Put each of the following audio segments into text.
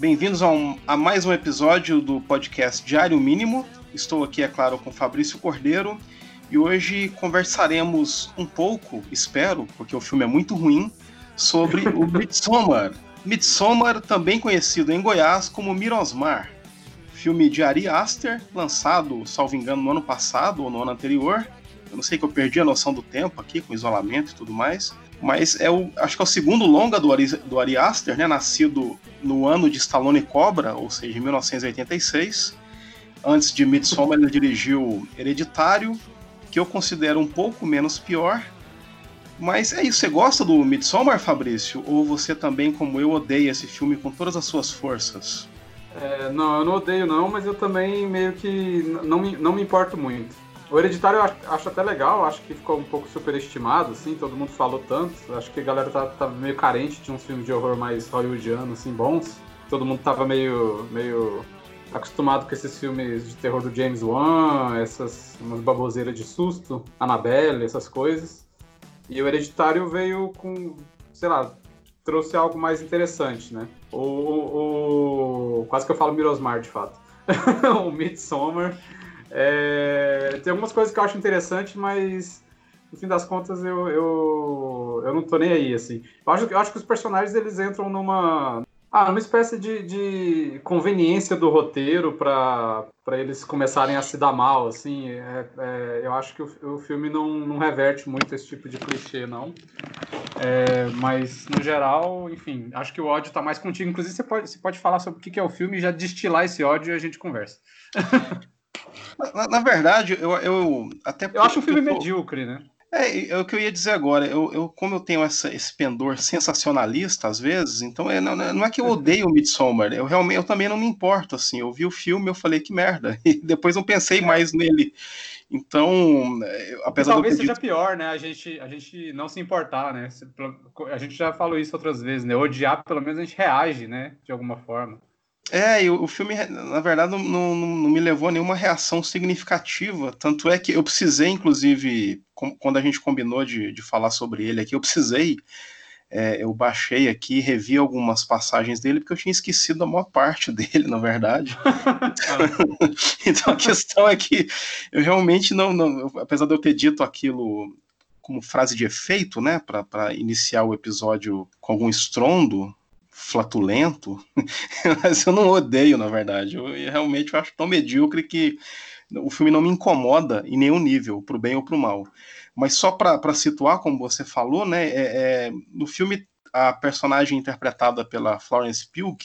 Bem-vindos a, um, a, mais um episódio do podcast Diário Mínimo. Estou aqui, é claro, com Fabrício Cordeiro e hoje conversaremos um pouco, espero, porque o filme é muito ruim, sobre o Midsommar. Midsommar, também conhecido em Goiás como Mirosmar. Filme de Ari Aster, lançado, salvo engano, no ano passado ou no ano anterior. Eu não sei que eu perdi a noção do tempo aqui, com isolamento e tudo mais mas é o, acho que é o segundo longa do Ari, do Ari Aster, né, nascido no ano de Stallone Cobra, ou seja, em 1986. Antes de Midsommar, ele dirigiu Hereditário, que eu considero um pouco menos pior. Mas é isso, você gosta do Midsommar, Fabrício? Ou você também, como eu, odeia esse filme com todas as suas forças? É, não, eu não odeio não, mas eu também meio que não me, não me importo muito. O Hereditário eu acho, até legal, acho que ficou um pouco superestimado, assim, todo mundo falou tanto. Acho que a galera tá, tá meio carente de uns filmes de horror mais hollywoodianos, assim, bons. Todo mundo tava meio, meio acostumado com esses filmes de terror do James Wan, essas umas baboseiras de susto, Annabelle, essas coisas. E o Hereditário veio com, sei lá, trouxe algo mais interessante, né? O, o, o quase que eu falo Mirosmar, de fato. o Midsommar é, tem algumas coisas que eu acho interessante, mas no fim das contas eu, eu, eu não tô nem aí, assim. Eu acho, eu acho que os personagens eles entram numa. Ah, numa espécie de, de conveniência do roteiro para eles começarem a se dar mal, assim. É, é, eu acho que o, o filme não, não reverte muito esse tipo de clichê, não. É, mas, no geral, enfim, acho que o ódio tá mais contigo. Inclusive, você pode, você pode falar sobre o que é o filme e já destilar esse ódio e a gente conversa. Na, na, verdade, eu, eu até. Eu acho um filme medíocre, né? É, é o que eu ia dizer agora. Eu, eu como eu tenho essa, esse pendor sensacionalista às vezes, então é, não, não é que eu uhum. odeio o Midsommar. Eu realmente eu também não me importo assim. Eu vi o filme, eu falei que merda e depois não pensei é. mais nele. Então, é, apesar talvez seja dito... pior, né? A gente a gente não se importar, né? A gente já falou isso outras vezes, né? Odiar, pelo menos a gente reage, né? De alguma forma. É, e o, filme, na verdade, não, não, não, me levou a nenhuma reação significativa. Tanto é que eu precisei, inclusive, com, quando a gente combinou de, de falar sobre ele aqui, eu precisei. É, eu baixei aqui, revi algumas passagens dele, porque eu tinha esquecido a maior parte dele, na verdade. então a questão é que eu realmente não, não, apesar de eu ter dito aquilo como frase de efeito, né, para iniciar o episódio com algum estrondo, flatulento, mas eu não odeio, na verdade. Eu, eu realmente eu acho tão medíocre que o filme não me incomoda em nenhum nível, pro bem ou pro mal. Mas só para situar, como você falou, né, é, é, no filme a personagem interpretada pela Florence Pugh,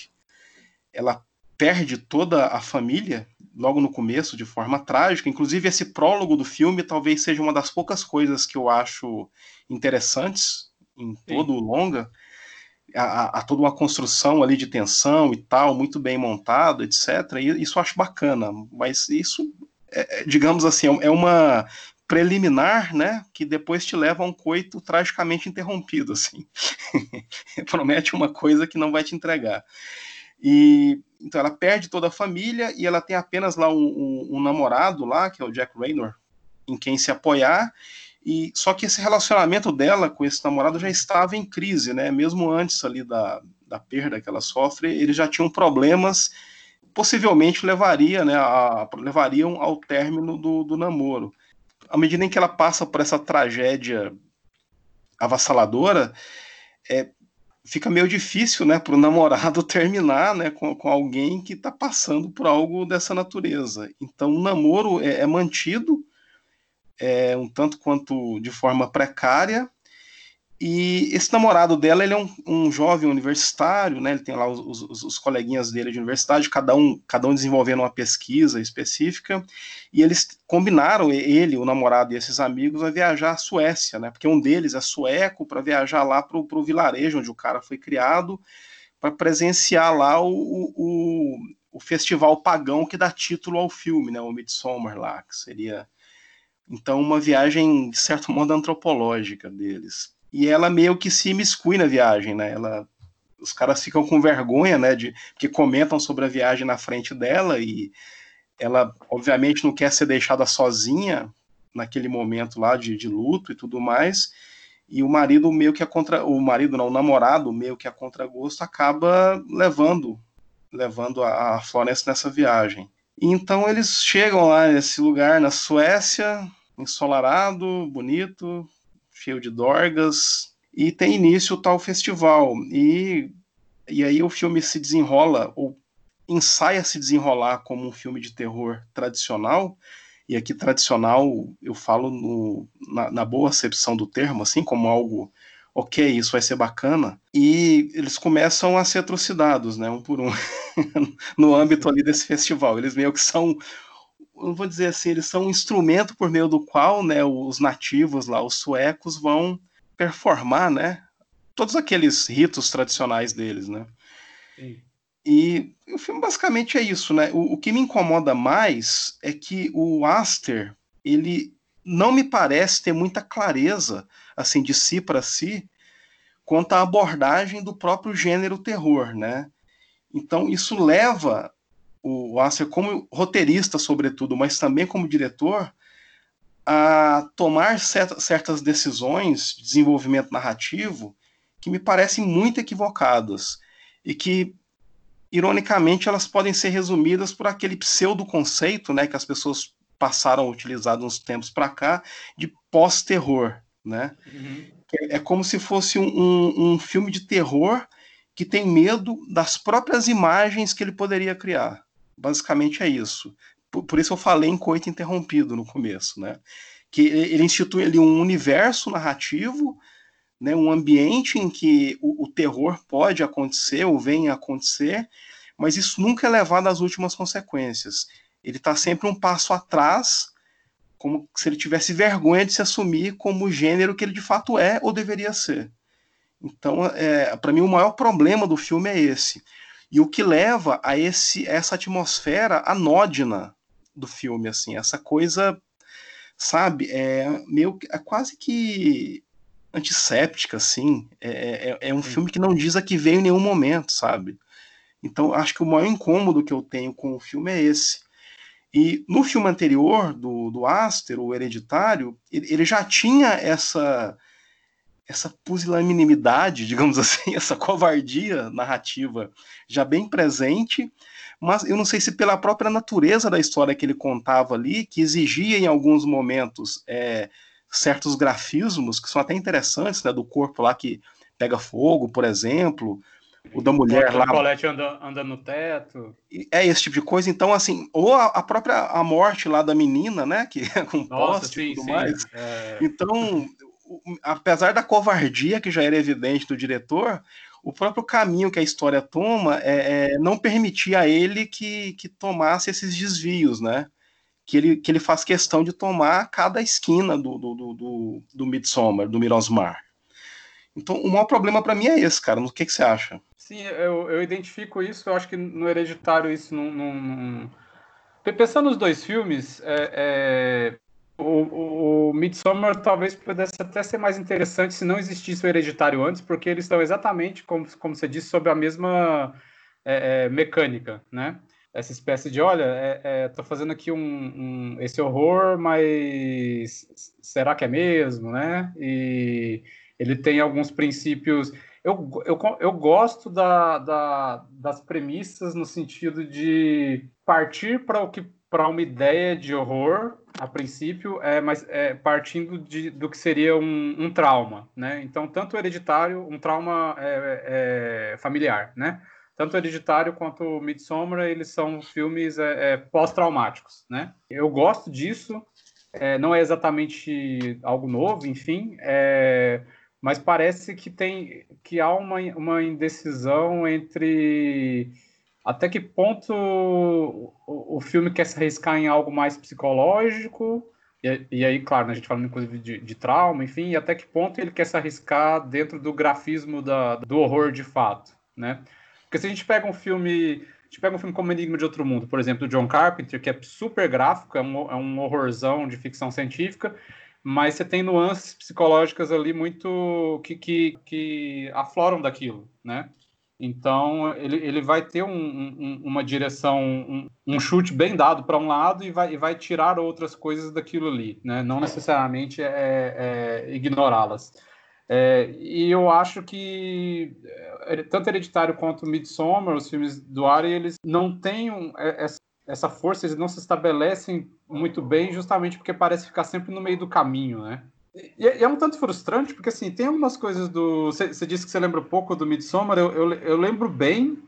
ela perde toda a família logo no começo de forma trágica. Inclusive esse prólogo do filme talvez seja uma das poucas coisas que eu acho interessantes em todo Sim. o longa, a, a, toda uma construção ali de tensão e tal, muito bem montado, etc. E isso eu acho bacana, mas isso, é, é digamos assim, é uma preliminar, né, que depois te leva a um coito tragicamente interrompido, assim. Promete uma coisa que não vai te entregar. E então ela perde toda a família e ela tem apenas lá um, um, um namorado lá, que é o Jack Raynor, em quem se apoiar e só que esse relacionamento dela com esse namorado já estava em crise, né? Mesmo antes ali da, da perda que ela sofre, eles já tinham problemas, possivelmente levaria, né, a, levariam ao término do, do namoro. À medida em que ela passa por essa tragédia avassaladora, é, fica meio difícil, né, para o namorado terminar, né, com, com alguém que está passando por algo dessa natureza. Então, o namoro é, é mantido, é, um tanto quanto de forma precária. E esse namorado dela, ele é um, um jovem universitário, né? Ele tem lá os, os, os, coleguinhas dele de universidade, cada um, cada um desenvolvendo uma pesquisa específica, e eles combinaram, ele, o namorado e esses amigos, a viajar à Suécia, né? Porque um deles é sueco, para viajar lá para o vilarejo onde o cara foi criado, para presenciar lá o, o, o, festival pagão que dá título ao filme, né? O Midsommar lá, que seria então, uma viagem, de certo modo, antropológica deles. E ela meio que se imiscui na viagem, né? Ela, os caras ficam com vergonha, né? De, porque comentam sobre a viagem na frente dela e ela, obviamente, não quer ser deixada sozinha naquele momento lá de, de luto e tudo mais. e o marido meio que a contra o marido não o namorado meio que a contragosto acaba levando levando a, Florence nessa viagem então eles chegam lá nesse lugar na Suécia ensolarado bonito cheio de dorgas e tem início o tal festival. E e aí o filme se desenrola ou ensaia se desenrolar como um filme de terror tradicional. E aqui tradicional eu falo no, na, na, boa acepção do termo, assim, como algo, ok, isso vai ser bacana, e eles começam a ser atrocidades, né, um por um, no âmbito ali desse festival. Eles meio que são, não vou dizer assim, eles são um instrumento por meio do qual, né, os nativos lá, os suecos, vão performar, né, todos aqueles ritos tradicionais deles, né. Sim. E o filme basicamente é isso, né? O, o, que me incomoda mais é que o Aster, ele não me parece ter muita clareza, assim, de si para si, quanto à abordagem do próprio gênero terror, né? Então isso leva o Aster como roteirista, sobretudo, mas também como diretor, a tomar certas decisões de desenvolvimento narrativo que me parecem muito equivocadas e que ironicamente, elas podem ser resumidas por aquele pseudo-conceito né, que as pessoas passaram a utilizar uns tempos para cá, de pós-terror. Né? Uhum. É, como se fosse um, um, um, filme de terror que tem medo das próprias imagens que ele poderia criar. Basicamente é isso. Por, por isso eu falei em coito interrompido no começo. Né? Que ele institui ali um universo narrativo né, um ambiente em que o, o, terror pode acontecer ou vem a acontecer, mas isso nunca é levado às últimas consequências. Ele está sempre um passo atrás, como se ele tivesse vergonha de se assumir como o gênero que ele de fato é ou deveria ser. Então, é, para mim, o maior problema do filme é esse. E o que leva a esse, essa atmosfera anódina do filme, assim, essa coisa, sabe, é meio é quase que antisséptica, assim. É, é, é um filme que não diz a que veio em nenhum momento, sabe? Então, acho que o maior incômodo que eu tenho com o filme é esse. E no filme anterior, do, do Aster, o Hereditário, ele, ele já tinha essa essa pusilanimidade, digamos assim, essa covardia narrativa já bem presente, mas eu não sei se pela própria natureza da história que ele contava ali, que exigia em alguns momentos é, certos grafismos que são até interessantes, né, do corpo lá que pega fogo, por exemplo, o da mulher lá. O colete anda, anda no teto. É esse tipo de coisa. Então, assim, ou a, a própria a morte lá da menina, né, que é com Nossa, poste sim, e tudo sim. mais. É... Então, apesar da covardia que já era evidente do diretor, o próprio caminho que a história toma é, é não permitia a ele que, que tomasse esses desvios, né? que ele, que ele faz questão de tomar cada esquina do, do, do, do, do Midsommar, do Mirosmar. Então, o maior problema para mim é esse, cara. O que, que você acha? Sim, eu, eu identifico isso. Eu acho que no Hereditário isso não. não, não... Pensando nos dois filmes, é, é... O, o, Midsommar talvez pudesse até ser mais interessante se não existisse o Hereditário antes, porque eles estão exatamente, como, como você disse, sobre a mesma é, é, mecânica, né? essa espécie de, olha, é, é, tô fazendo aqui um, um, esse horror, mas será que é mesmo, né? E ele tem alguns princípios. Eu, eu, eu gosto da, da, das premissas no sentido de partir para o que para uma ideia de horror a princípio, é, mas é, partindo de, do que seria um, um trauma, né? Então, tanto hereditário, um trauma é, é familiar, né? tanto Hereditário quanto Midsommar, eles são filmes é, é, pós-traumáticos, né? Eu gosto disso, é, não é exatamente algo novo, enfim, é, mas parece que tem que há uma, uma indecisão entre até que ponto o, o filme quer se arriscar em algo mais psicológico e, e aí, claro, né, a gente falando inclusive de, de, trauma, enfim, e até que ponto ele quer se arriscar dentro do grafismo da, do horror de fato, né? Porque se a gente pega um filme. A gente pega um filme como Enigma de Outro Mundo, por exemplo, do John Carpenter, que é super gráfico, é um, é um horrorzão de ficção científica, mas você tem nuances psicológicas ali muito que, que, que afloram daquilo, né? Então ele, ele vai ter um, um, uma direção, um, um, chute bem dado para um lado e vai, e vai tirar outras coisas daquilo ali, né? Não necessariamente é, é ignorá-las. É, e eu acho que é, tanto Hereditário quanto Midsommar, os filmes do Ari, eles não têm é, essa força, eles não se estabelecem muito bem, justamente porque parece ficar sempre no meio do caminho, né? E, é um tanto frustrante, porque assim, tem algumas coisas do. Você disse que você lembra pouco do Midsommar, eu, eu, eu lembro bem,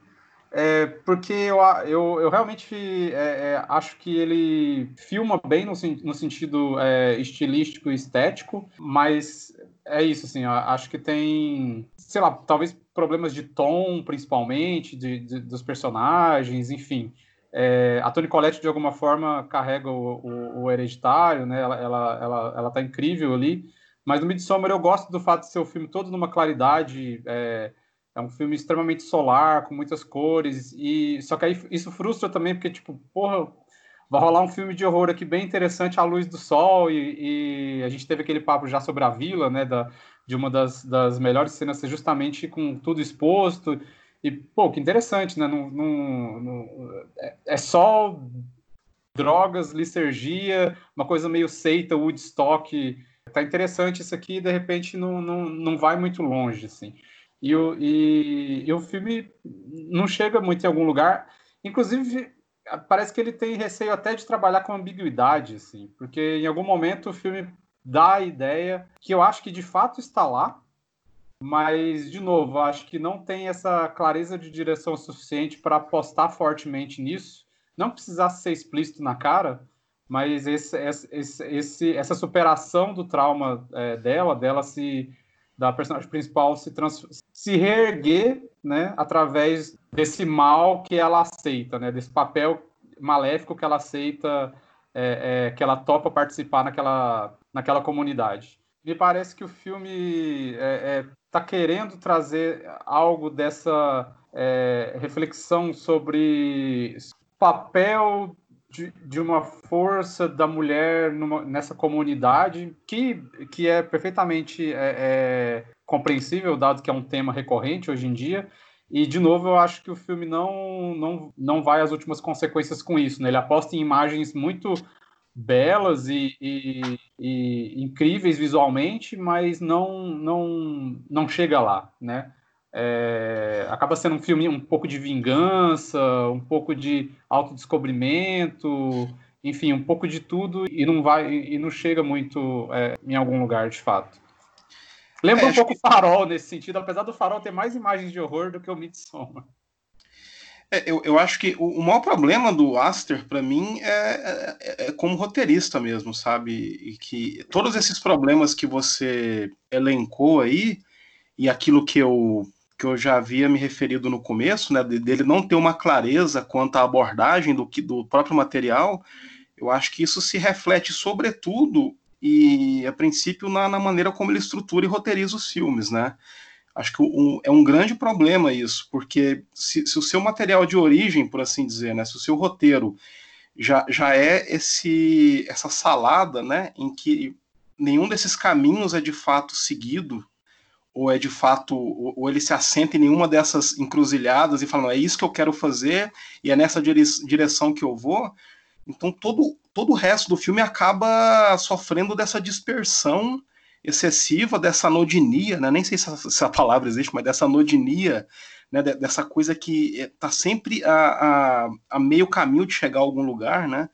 é, porque eu, eu, eu realmente é, é, acho que ele filma bem no, no sentido é, estilístico e estético, mas é isso, assim, acho que tem, sei lá, talvez problemas de tom, principalmente, de, de dos personagens, enfim. É, a Toni Collette, de alguma forma, carrega o, o, o hereditário, né? Ela, ela, ela, ela tá incrível ali. Mas no Midsommar eu gosto do fato de ser o filme todo numa claridade. É, é um filme extremamente solar, com muitas cores. e Só que aí isso frustra também, porque, tipo, porra, vai rolar um filme de horror aqui bem interessante à luz do sol. E, e a gente teve aquele papo já sobre a vila, né? Da, de uma das, das melhores cenas ser justamente com tudo exposto. E, pô, que interessante, né? Não, não, é, é, só drogas, licergia, uma coisa meio seita, Woodstock. Tá interessante isso aqui e de repente não, não, não vai muito longe, assim. E o, e, e o filme não chega muito em algum lugar. Inclusive, parece que ele tem receio até de trabalhar com ambiguidade, assim, porque em algum momento o filme dá a ideia que eu acho que de fato está lá, mas, de novo, acho que não tem essa clareza de direção suficiente para apostar fortemente nisso. Não precisasse ser explícito na cara, mas esse, esse, esse, essa superação do trauma é, dela, dela se da personagem principal se, trans, se reerguer, né, através desse mal que ela aceita, né, desse papel maléfico que ela aceita, é, é, que ela topa participar naquela, naquela comunidade. Me parece que o filme é, é está querendo trazer algo dessa é, reflexão sobre papel de, de, uma força da mulher numa, nessa comunidade que, que é perfeitamente é, é, compreensível, dado que é um tema recorrente hoje em dia. E, de novo, eu acho que o filme não, não, não vai às últimas consequências com isso. Né? Ele aposta em imagens muito belas e, e, e, incríveis visualmente, mas não não não chega lá, né? É, acaba sendo um filme um pouco de vingança, um pouco de autodescobrimento, enfim, um pouco de tudo e não vai e não chega muito é, em algum lugar de fato. Lembra é, um pouco o que... Farol nesse sentido, apesar do Farol ter mais imagens de horror do que o Midsommar. É, eu, eu acho que o, o maior problema do Aster, para mim, é, é, é, como roteirista mesmo, sabe? E que todos esses problemas que você elencou aí, e aquilo que eu, que eu já havia me referido no começo, né, dele não ter uma clareza quanto à abordagem do, que, do próprio material, eu acho que isso se reflete, sobretudo, e a princípio, na, na maneira como ele estrutura e roteiriza os filmes, né? Acho que um, é um grande problema isso, porque se, se, o seu material de origem, por assim dizer, né, se o seu roteiro já, já é esse essa salada, né, em que nenhum desses caminhos é de fato seguido, ou é de fato, ou, ou ele se assenta em nenhuma dessas encruzilhadas e fala, não, é isso que eu quero fazer e é nessa direção que eu vou, então todo, todo o resto do filme acaba sofrendo dessa dispersão excessiva dessa nodinia, né? nem sei se, se a palavra existe, mas dessa nodinia, né? dessa coisa que está sempre a, a, a, meio caminho de chegar a algum lugar, né?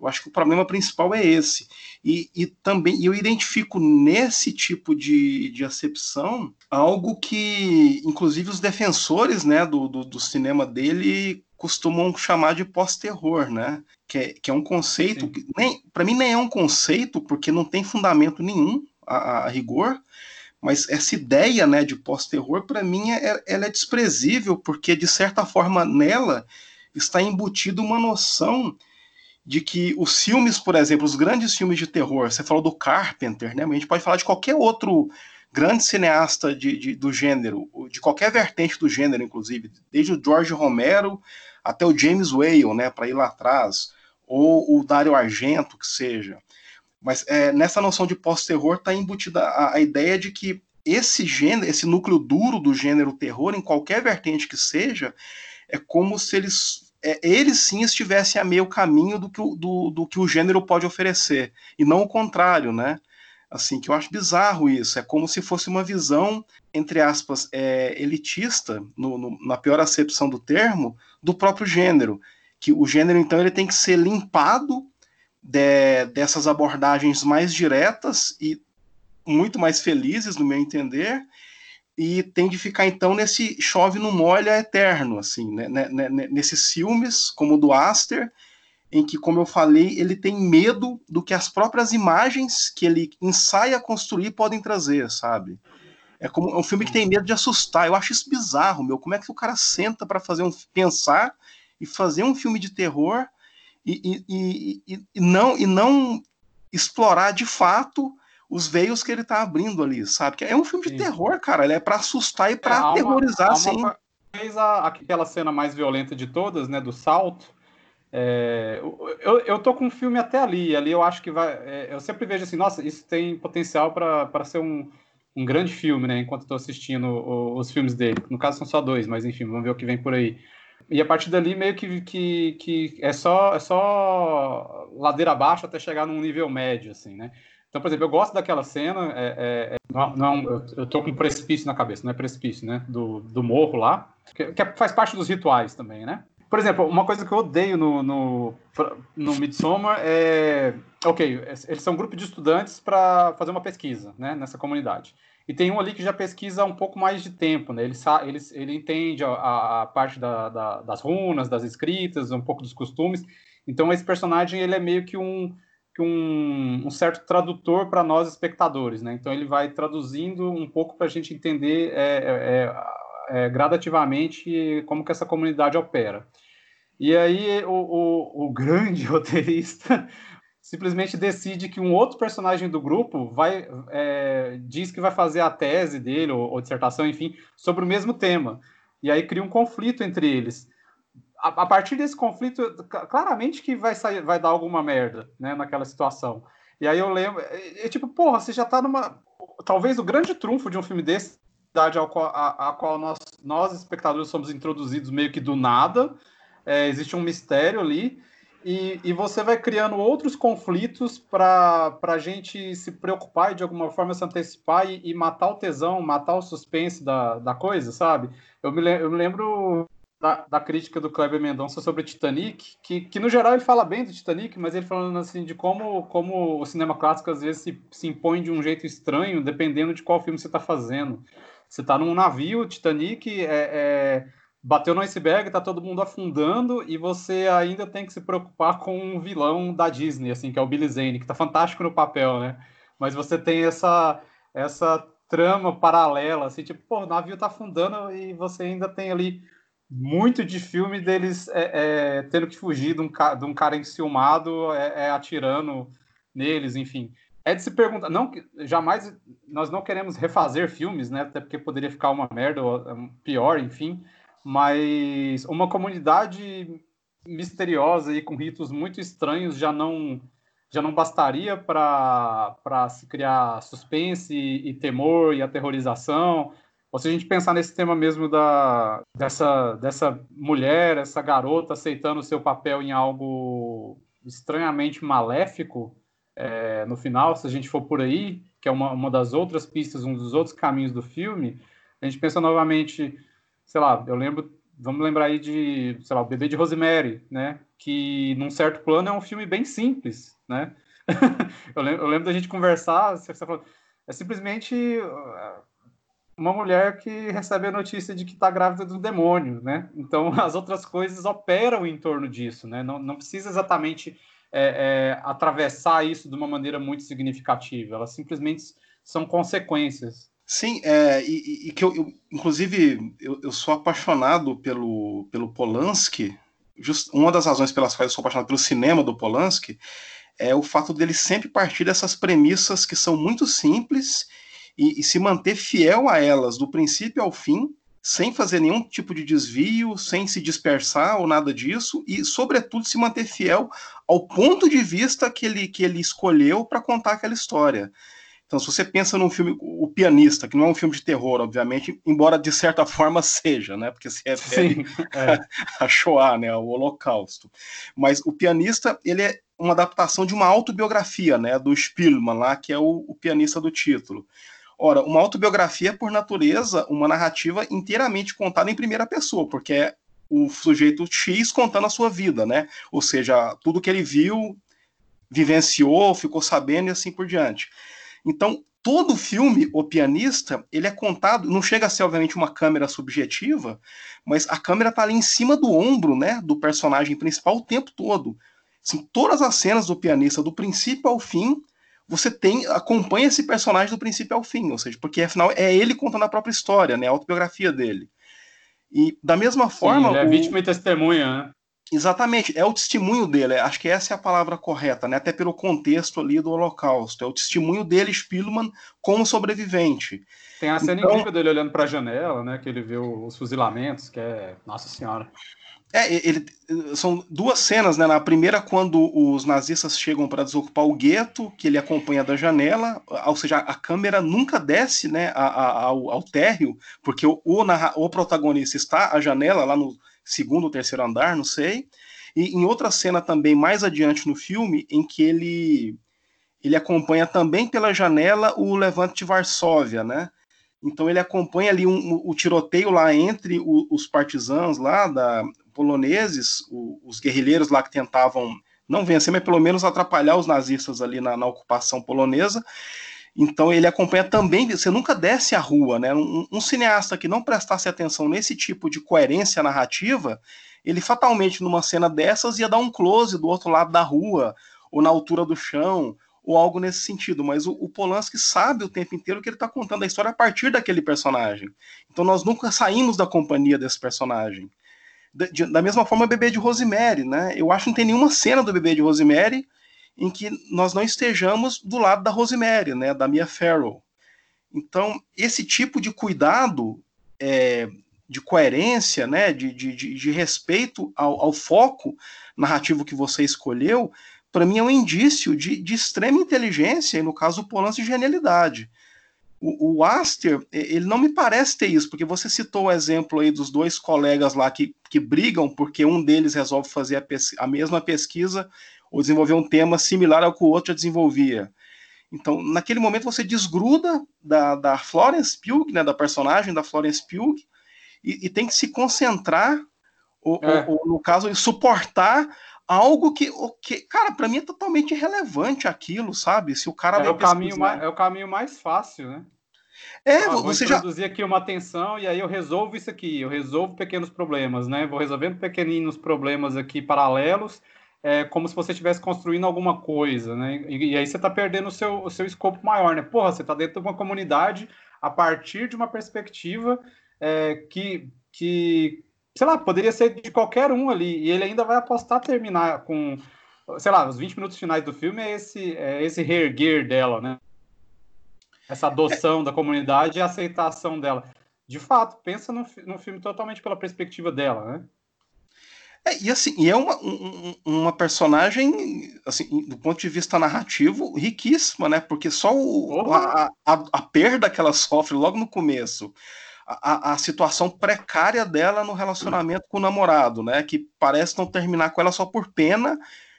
Eu acho que o problema principal é esse. E, e também eu identifico nesse tipo de, de acepção algo que, inclusive, os defensores né, do, do, do cinema dele costumam chamar de pós-terror, né? Que é, que é um conceito que nem para mim nem é um conceito porque não tem fundamento nenhum a, a rigor, mas essa ideia né, de pós-terror, para mim, é, ela é desprezível, porque, de certa forma, nela está embutida uma noção de que os filmes, por exemplo, os grandes filmes de terror, você falou do Carpenter, né, mas a gente pode falar de qualquer outro grande cineasta de, de, do gênero, de qualquer vertente do gênero, inclusive, desde o George Romero até o James Whale, né, para ir lá atrás, ou o Dario Argento, que seja. Mas é, nessa noção de pós-terror está embutida a, a, ideia de que esse gênero, esse núcleo duro do gênero terror, em qualquer vertente que seja, é como se eles, é, eles sim estivessem a meio caminho do que, o, do, do que o gênero pode oferecer, e não o contrário, né? assim, que eu acho bizarro isso. É como se fosse uma visão, entre aspas, é, elitista, no, no, na pior acepção do termo, do próprio gênero. Que o gênero, então, ele tem que ser limpado de, dessas abordagens mais diretas e muito mais felizes, no meu entender, e tem de ficar, então, nesse chove no molha eterno, assim, né, né, né, né nesses filmes, como o do Aster, em que, como eu falei, ele tem medo do que as próprias imagens que ele ensaia construir podem trazer, sabe? É como é um filme que tem medo de assustar. Eu acho isso bizarro, meu. Como é que o cara senta para fazer um pensar e fazer um filme de terror e, e, e, e, não e não explorar de fato os veios que ele tá abrindo ali, sabe? Que é um filme de Sim. terror, cara. Ele é para assustar e para é, aterrorizar, assim. Fez aquela cena mais violenta de todas, né? Do salto é, eu, eu tô com um filme até ali, ali eu acho que vai. É, eu sempre vejo assim, nossa, isso tem potencial para ser um, um grande filme, né? Enquanto estou assistindo o, os filmes dele. No caso são só dois, mas enfim, vamos ver o que vem por aí. E a partir dali meio que, que, que é só é só ladeira abaixo até chegar num nível médio, assim, né? Então, por exemplo, eu gosto daquela cena, é, é, é não, não, eu, eu tô com um precipício na cabeça, não é precipício, né? Do, do morro lá, que, que faz parte dos rituais também, né? Por exemplo, uma coisa que eu odeio no, no, no Midsommar é. Ok, eles são um grupo de estudantes para fazer uma pesquisa né, nessa comunidade. E tem um ali que já pesquisa um pouco mais de tempo, né? Ele, ele, ele entende a, a parte da, da, das runas, das escritas, um pouco dos costumes. Então, esse personagem ele é meio que um, que um, um certo tradutor para nós espectadores, né? Então, ele vai traduzindo um pouco para a gente entender é, é, é, gradativamente como que essa comunidade opera. E aí o, o, o grande roteirista simplesmente decide que um outro personagem do grupo vai é, diz que vai fazer a tese dele ou, ou, dissertação, enfim, sobre o mesmo tema. E aí cria um conflito entre eles. A, a partir desse conflito, claramente que vai sair, vai dar alguma merda, né, naquela situação. E aí eu lembro, é, tipo, porra, você já tá numa, talvez o grande trunfo de um filme desse, a qual, a, a qual nós, nós espectadores somos introduzidos meio que do nada é, existe um mistério ali, e, e você vai criando outros conflitos para a gente se preocupar e de alguma forma se antecipar e, e, matar o tesão, matar o suspense da, da coisa, sabe? Eu me, eu me lembro da, da, crítica do Kleber Mendonça sobre Titanic, que, que no geral ele fala bem do Titanic, mas ele falando assim de como, como o cinema clássico às vezes se, se impõe de um jeito estranho, dependendo de qual filme você está fazendo. Você está num navio, Titanic é, é bateu no iceberg, tá todo mundo afundando e você ainda tem que se preocupar com um vilão da Disney, assim, que é o Billy Zane, que tá fantástico no papel, né? Mas você tem essa essa trama paralela, assim, tipo, pô, o navio tá afundando e você ainda tem ali muito de filme deles é, é, tendo que fugir de um, de um cara enciumado é, é, atirando neles, enfim. É de se perguntar, não, jamais, nós não queremos refazer filmes, né, até porque poderia ficar uma merda pior, enfim, mas uma comunidade misteriosa e com ritos muito estranhos já não já não bastaria para se criar suspense e, e, temor e aterrorização. Ou se a gente pensar nesse tema mesmo da, dessa, dessa mulher, essa garota aceitando o seu papel em algo estranhamente maléfico é, no final, se a gente for por aí, que é uma, uma das outras pistas, um dos outros caminhos do filme, a gente pensa novamente sei lá, eu lembro, vamos lembrar aí de, sei lá, o Bebê de Rosemary, né? Que num certo plano é um filme bem simples, né? eu, lembro, eu, lembro, da gente conversar, você, você falou, é simplesmente uh, uma mulher que recebe a notícia de que está grávida do demônio, né? Então as outras coisas operam em torno disso, né? Não, não precisa exatamente é, é, atravessar isso de uma maneira muito significativa, elas simplesmente são consequências. Sim, é, e, e, que eu, eu inclusive, eu, eu, sou apaixonado pelo, pelo Polanski. Just, uma das razões pelas quais eu sou apaixonado pelo cinema do Polanski é o fato dele sempre partir dessas premissas que são muito simples e, e se manter fiel a elas do princípio ao fim, sem fazer nenhum tipo de desvio, sem se dispersar ou nada disso, e, sobretudo, se manter fiel ao ponto de vista que ele, que ele escolheu para contar aquela história. Então, se você pensa num filme, O Pianista, que não é um filme de terror, obviamente, embora de certa forma seja, né? Porque se refere Sim, é. a Shoah, né? O Holocausto. Mas o Pianista, ele é uma adaptação de uma autobiografia, né, do Spielman lá, que é o, o pianista do título. Ora, uma autobiografia é, por natureza, uma narrativa inteiramente contada em primeira pessoa, porque é o sujeito X contando a sua vida, né? Ou seja, tudo que ele viu, vivenciou, ficou sabendo e assim por diante. Então, todo filme, O Pianista, ele é contado, não chega a ser, obviamente, uma câmera subjetiva, mas a câmera está ali em cima do ombro, né, do personagem principal o tempo todo. Assim, todas as cenas do pianista, do princípio ao fim, você tem acompanha esse personagem do princípio ao fim, ou seja, porque afinal é ele contando a própria história, né, a autobiografia dele. E da mesma forma. Sim, ele é vítima o... e testemunha, né? Exatamente, é o testemunho dele, acho que essa é a palavra correta, né? até pelo contexto ali do Holocausto. É o testemunho dele, Spielman, como sobrevivente. Tem a cena então... incrível dele olhando para a janela, né? Que ele vê os fuzilamentos, que é. Nossa Senhora. É, ele, são duas cenas, né? Na primeira, quando os nazistas chegam para desocupar o gueto, que ele acompanha da janela, ou seja, a câmera nunca desce né, ao, ao térreo, porque o, o, o protagonista está à janela, lá no segundo ou terceiro andar, não sei. E em outra cena também, mais adiante no filme, em que ele, ele acompanha também pela janela o levante de Varsóvia, né? Então ele acompanha ali um, um, o tiroteio lá entre o, os partisãos lá da poloneses, o, os guerrilheiros lá que tentavam não vencer, mas pelo menos atrapalhar os nazistas ali na, na ocupação polonesa. Então ele acompanha também, você nunca desce a rua, né? Um, um, cineasta que não prestasse atenção nesse tipo de coerência narrativa, ele fatalmente numa cena dessas ia dar um close do outro lado da rua, ou na altura do chão, ou algo nesse sentido. Mas o, o Polanski sabe o tempo inteiro que ele está contando a história a partir daquele personagem. Então nós nunca saímos da companhia desse personagem da mesma forma, o bebê de Rosemary, né? Eu acho que não tem nenhuma cena do bebê de Rosemary em que nós não estejamos do lado da Rosemary, né? Da Mia Farrow. Então, esse tipo de cuidado, é, de coerência, né? De, de, de respeito ao, ao, foco narrativo que você escolheu, para mim é um indício de, de extrema inteligência e, no caso, o de genialidade. O, o Aster, ele não me parece ter isso, porque você citou o exemplo aí dos dois colegas lá que, que brigam porque um deles resolve fazer a, a mesma pesquisa ou desenvolver um tema similar ao que o outro já desenvolvia. Então, naquele momento, você desgruda da, da Florence Pugh, né, da personagem da Florence Pugh, e, e tem que se concentrar, ou, é. ou, ou, no caso, suportar algo que, que cara, para mim é totalmente irrelevante aquilo, sabe? Se o cara é o caminho mais, é o caminho mais fácil, né? É, ah, você já. introduzir aqui uma tensão e aí eu resolvo isso aqui, eu resolvo pequenos problemas, né? Vou resolvendo pequeninos problemas aqui paralelos, é, como se você estivesse construindo alguma coisa, né? E, e aí você está perdendo o seu, o seu escopo maior, né? Porra, você está dentro de uma comunidade a partir de uma perspectiva é, que, que, sei lá, poderia ser de qualquer um ali, e ele ainda vai apostar terminar com, sei lá, os 20 minutos finais do filme é esse, é esse reerguer dela, né? essa adoção da comunidade e a aceitação dela. De fato, pensa no filme totalmente pela perspectiva dela, né? É, e assim, e é uma, um, uma personagem, assim, do ponto de vista narrativo, riquíssima, né? Porque só o, a, a, a, perda que ela sofre logo no começo, a, a situação precária dela no relacionamento com o namorado, né? Que parece não terminar com ela só por pena,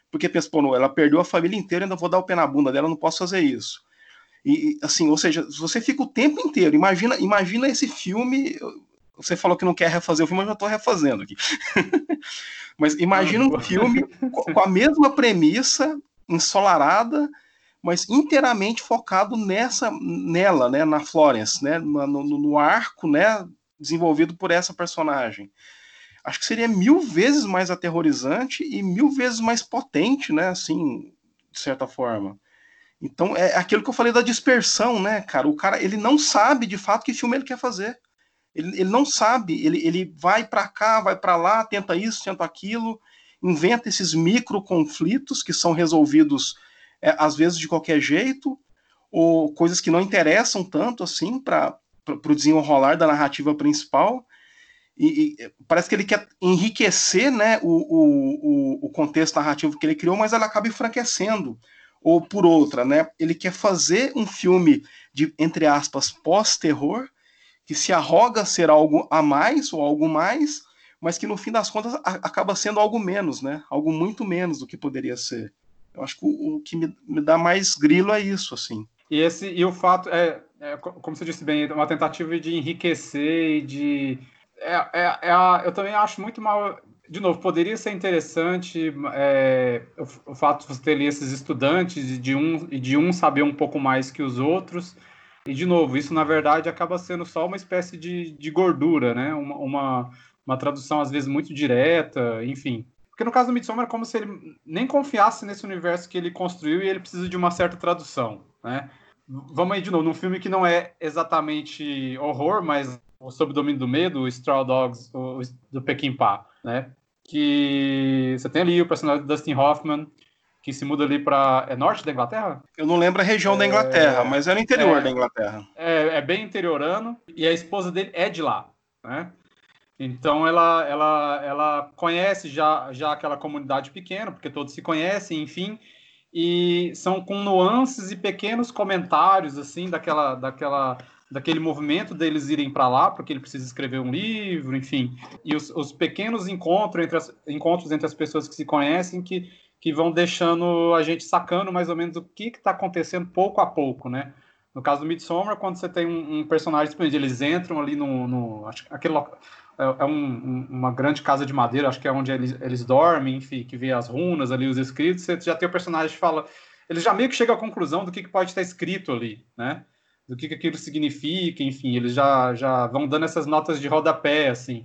porque pensa, pô, ela perdeu a família inteira, ainda vou dar o pé na bunda dela, não posso fazer isso. E, assim, ou seja, você fica o tempo inteiro. Imagina, imagina esse filme. Você falou que não quer refazer o filme, eu já estou refazendo aqui. Mas imagina um filme com a mesma premissa, ensolarada, mas inteiramente focado nessa, nela, né, na Florence, né, no, no, arco, né, desenvolvido por essa personagem. Acho que seria mil vezes mais aterrorizante e mil vezes mais potente, né, assim, de certa forma. Então é aquilo que eu falei da dispersão, né, cara? O cara ele não sabe de fato que filme ele quer fazer. Ele, ele não sabe, ele, ele vai para cá, vai para lá, tenta isso, tenta aquilo, inventa esses micro conflitos que são resolvidos é, às vezes de qualquer jeito, ou coisas que não interessam tanto assim para o desenrolar da narrativa principal. E, e, parece que ele quer enriquecer né, o, o, o contexto narrativo que ele criou, mas ela acaba enfraquecendo ou por outra, né? Ele quer fazer um filme de, entre aspas, pós-terror, que se arroga ser algo a mais ou algo mais, mas que no fim das contas a, acaba sendo algo menos, né? Algo muito menos do que poderia ser. Eu acho que o, o que me, me, dá mais grilo é isso, assim. E, esse, e o fato, é, é, como você disse bem, uma tentativa de enriquecer e de. É, é, é a, eu também acho muito mal. De novo, poderia ser interessante é, o, o, fato de você ter ali esses estudantes e de um, de um saber um pouco mais que os outros. E, de novo, isso na verdade acaba sendo só uma espécie de, de gordura, né? Uma, uma, uma tradução às vezes muito direta, enfim. Porque no caso do Midsommar é como se ele nem confiasse nesse universo que ele construiu e ele precisa de uma certa tradução, né? Vamos aí de novo, num filme que não é exatamente horror, mas Sob o Domínio do Medo, o Straw Dogs, o, do Pequim Pá, né? Que você tem ali o personagem do Dustin Hoffman, que se muda ali para é norte da Inglaterra? Eu não lembro a região é... da Inglaterra, mas é no interior é... da Inglaterra. É, é bem interiorano e a esposa dele é de lá, né? Então ela, ela, ela conhece já, já aquela comunidade pequena, porque todos se conhecem, enfim, e são com nuances e pequenos comentários assim daquela, daquela, daquele movimento deles irem para lá, porque ele precisa escrever um livro, enfim, e os, os pequenos encontros entre, as, encontros entre as pessoas que se conhecem que, que vão deixando a gente sacando mais ou menos o que está acontecendo pouco a pouco, né? No caso do Midsommar, quando você tem um, um personagem eles entram ali no, no acho, aquele local é, é um, uma grande casa de madeira, acho que é onde eles, eles dormem, enfim, que vê as runas ali, os escritos, você já tem o personagem que fala. Ele já meio que chega à conclusão do que, que pode estar escrito ali, né? Do que, que aquilo significa, enfim, eles já, já vão dando essas notas de rodapé, assim.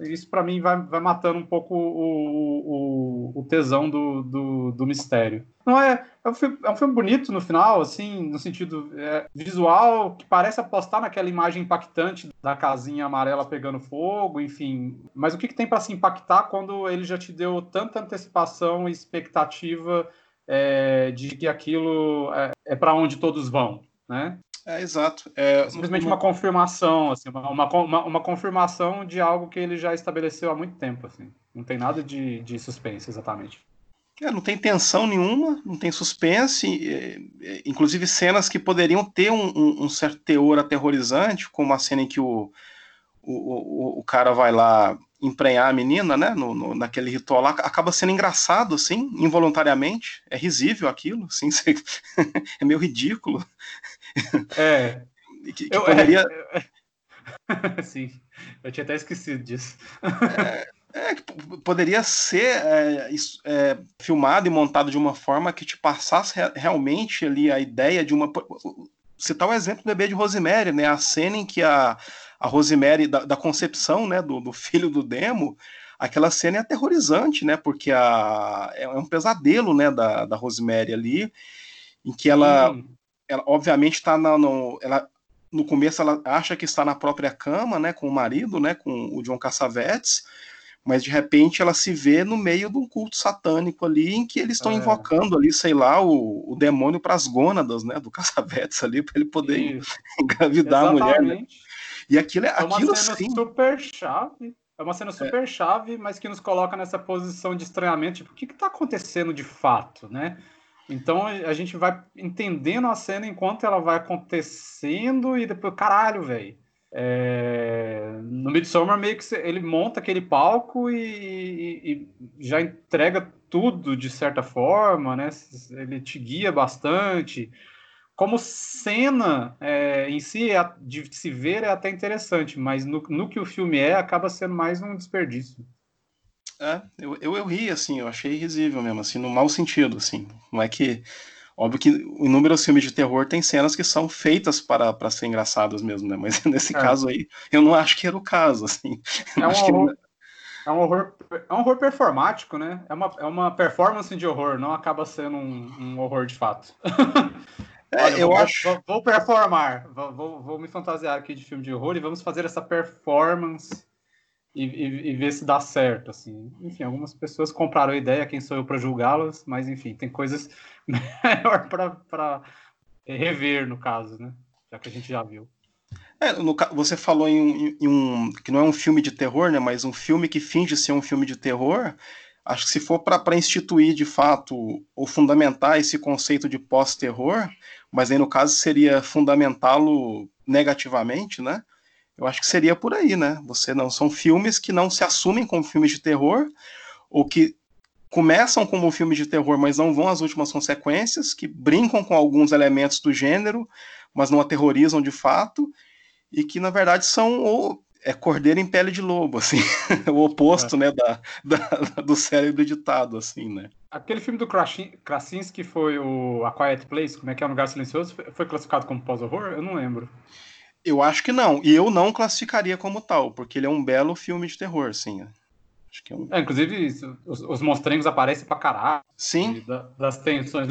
Isso para mim vai, vai matando um pouco o, o, o tesão do, do, do, mistério. Não é, é um, filme, é um filme bonito no final, assim, no sentido é, visual, que parece apostar naquela imagem impactante da casinha amarela pegando fogo, enfim. Mas o que, que tem para se impactar quando ele já te deu tanta antecipação e expectativa é, de que aquilo é, é para onde todos vão, né? É, exato. É, simplesmente uma, uma confirmação, assim, uma, uma, uma, confirmação de algo que ele já estabeleceu há muito tempo, assim. Não tem nada de, de suspense, exatamente. É, não tem tensão nenhuma, não tem suspense, é, é, inclusive cenas que poderiam ter um, um, um, certo teor aterrorizante, como a cena em que o, o, o, o cara vai lá emprenhar a menina, né, no, no, naquele ritual lá, acaba sendo engraçado, assim, involuntariamente, é risível aquilo, assim, é meio ridículo. É. que, que eu, poderia... É, sim, eu tinha até esquecido disso. É, é, poderia ser é, é, filmado e montado de uma forma que te passasse re realmente ali a ideia de uma. Citar o exemplo do bebê de Rosemary, né? A cena em que a, a Rosemary, da, da concepção né, do, do, filho do Demo, aquela cena é aterrorizante, né? Porque a, é, é um pesadelo né, da, da Rosemary ali, em que ela. Hum ela obviamente está no, ela no começo ela acha que está na própria cama, né, com o marido, né, com o John Cassavetes, mas de repente ela se vê no meio de um culto satânico ali em que eles estão é. invocando ali, sei lá, o, o demônio para as gônadas, né, do Cassavetes ali para ele poder Isso. engravidar Exatamente. a mulher. Né? E aquilo é, é uma aquilo cena sim. super chave. É uma cena super é. chave, mas que nos coloca nessa posição de estranhamento, tipo, o que está acontecendo de fato, né? Então a gente vai entendendo a cena enquanto ela vai acontecendo e depois, caralho, velho. É... No Midsommar meio que ele monta aquele palco e, e, já entrega tudo de certa forma, né? Ele te guia bastante. Como cena é, em si, é, de se ver é até interessante, mas no, no que o filme é, acaba sendo mais um desperdício. É, eu, eu, eu ri, assim, eu achei risível mesmo, assim, no mau sentido, assim. Não é que. Óbvio que inúmeros filmes de terror tem cenas que são feitas para, para ser engraçadas mesmo, né? Mas nesse é. caso aí, eu não acho que era o caso, assim. É um, horror, que... é um horror, é um horror performático, né? É uma, é uma performance de horror, não acaba sendo um, um horror de fato. É, Olha, eu vou, acho. Vou, vou performar, vou, vou, vou me fantasiar aqui de filme de horror e vamos fazer essa performance e, e, e, ver se dá certo, assim. Enfim, algumas pessoas compraram a ideia, quem sou eu para julgá-las, mas enfim, tem coisas melhor para rever no caso, né? Já que a gente já viu. É, no, você falou em, em, um que não é um filme de terror, né? Mas um filme que finge ser um filme de terror. Acho que se for para instituir de fato ou fundamentar esse conceito de pós-terror, mas aí no caso seria fundamentá-lo negativamente, né? Eu acho que seria por aí, né? Você não são filmes que não se assumem como filmes de terror ou que começam como um filme de terror, mas não vão às últimas consequências, que brincam com alguns elementos do gênero, mas não aterrorizam de fato, e que na verdade são o é cordeiro em pele de lobo, assim, o oposto, é. né, da, da, do cérebro editado, assim, né. Aquele filme do Krasinski foi o A Quiet Place, como é que é um lugar silencioso, foi classificado como pós-horror? Eu não lembro. Eu acho que não, e eu não classificaria como tal, porque ele é um belo filme de terror, sim. Acho que é um... É, inclusive, os, os monstrengos aparecem pra caralho. Sim. Da, das tensões.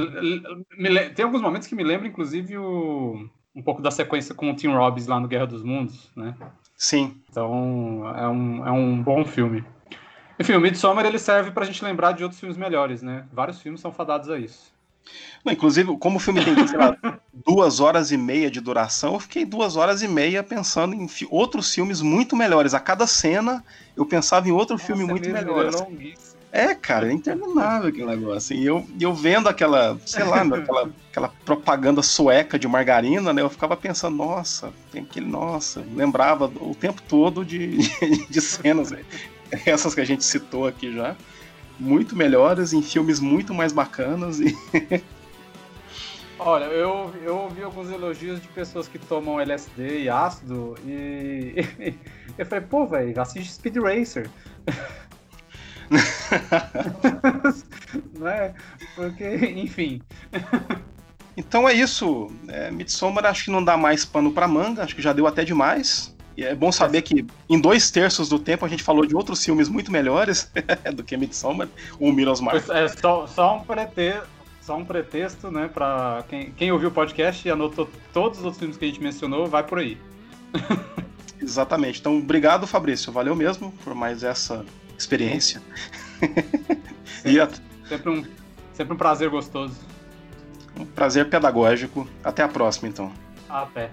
Tem alguns momentos que me lembram, inclusive, o, um pouco da sequência com o Tim Robbins lá no Guerra dos Mundos, né? Sim. Então, é um, é um bom filme. Enfim, o Midsommar ele serve pra gente lembrar de outros filmes melhores, né? Vários filmes são fadados a isso. Não, inclusive, como o filme tem, sei lá, duas horas e meia de duração, eu fiquei duas horas e meia pensando em fi outros filmes muito melhores. A cada cena, eu pensava em outro Nossa, filme muito é melhor. É, cara, é interminável aquele negócio. E eu, eu vendo aquela, sei lá, aquela, aquela propaganda sueca de margarina, né? Eu ficava pensando, nossa, tem aquele, nossa, lembrava o tempo todo de, de, de cenas, essas que a gente citou aqui já muito melhores, em filmes muito mais bacanas. E... Olha, eu, eu ouvi alguns elogios de pessoas que tomam LSD e ácido e eu falei, pô, velho, assiste Speed Racer. Não é? Porque, enfim. Então é isso. É, Midsommar acho que não dá mais pano pra manga, acho que já deu até demais. E é bom saber que em dois terços do tempo a gente falou de outros filmes muito melhores do que Midsommar, o Mirosmar. É só, só um pretexto, só um pretexto, né, para quem, quem ouviu o podcast e anotou todos os outros filmes que a gente mencionou, vai por aí. Exatamente. Então, obrigado, Fabrício. Valeu mesmo por mais essa experiência. Sempre, e a... sempre, um, sempre um prazer gostoso. Um prazer pedagógico. Até a próxima, então. Até.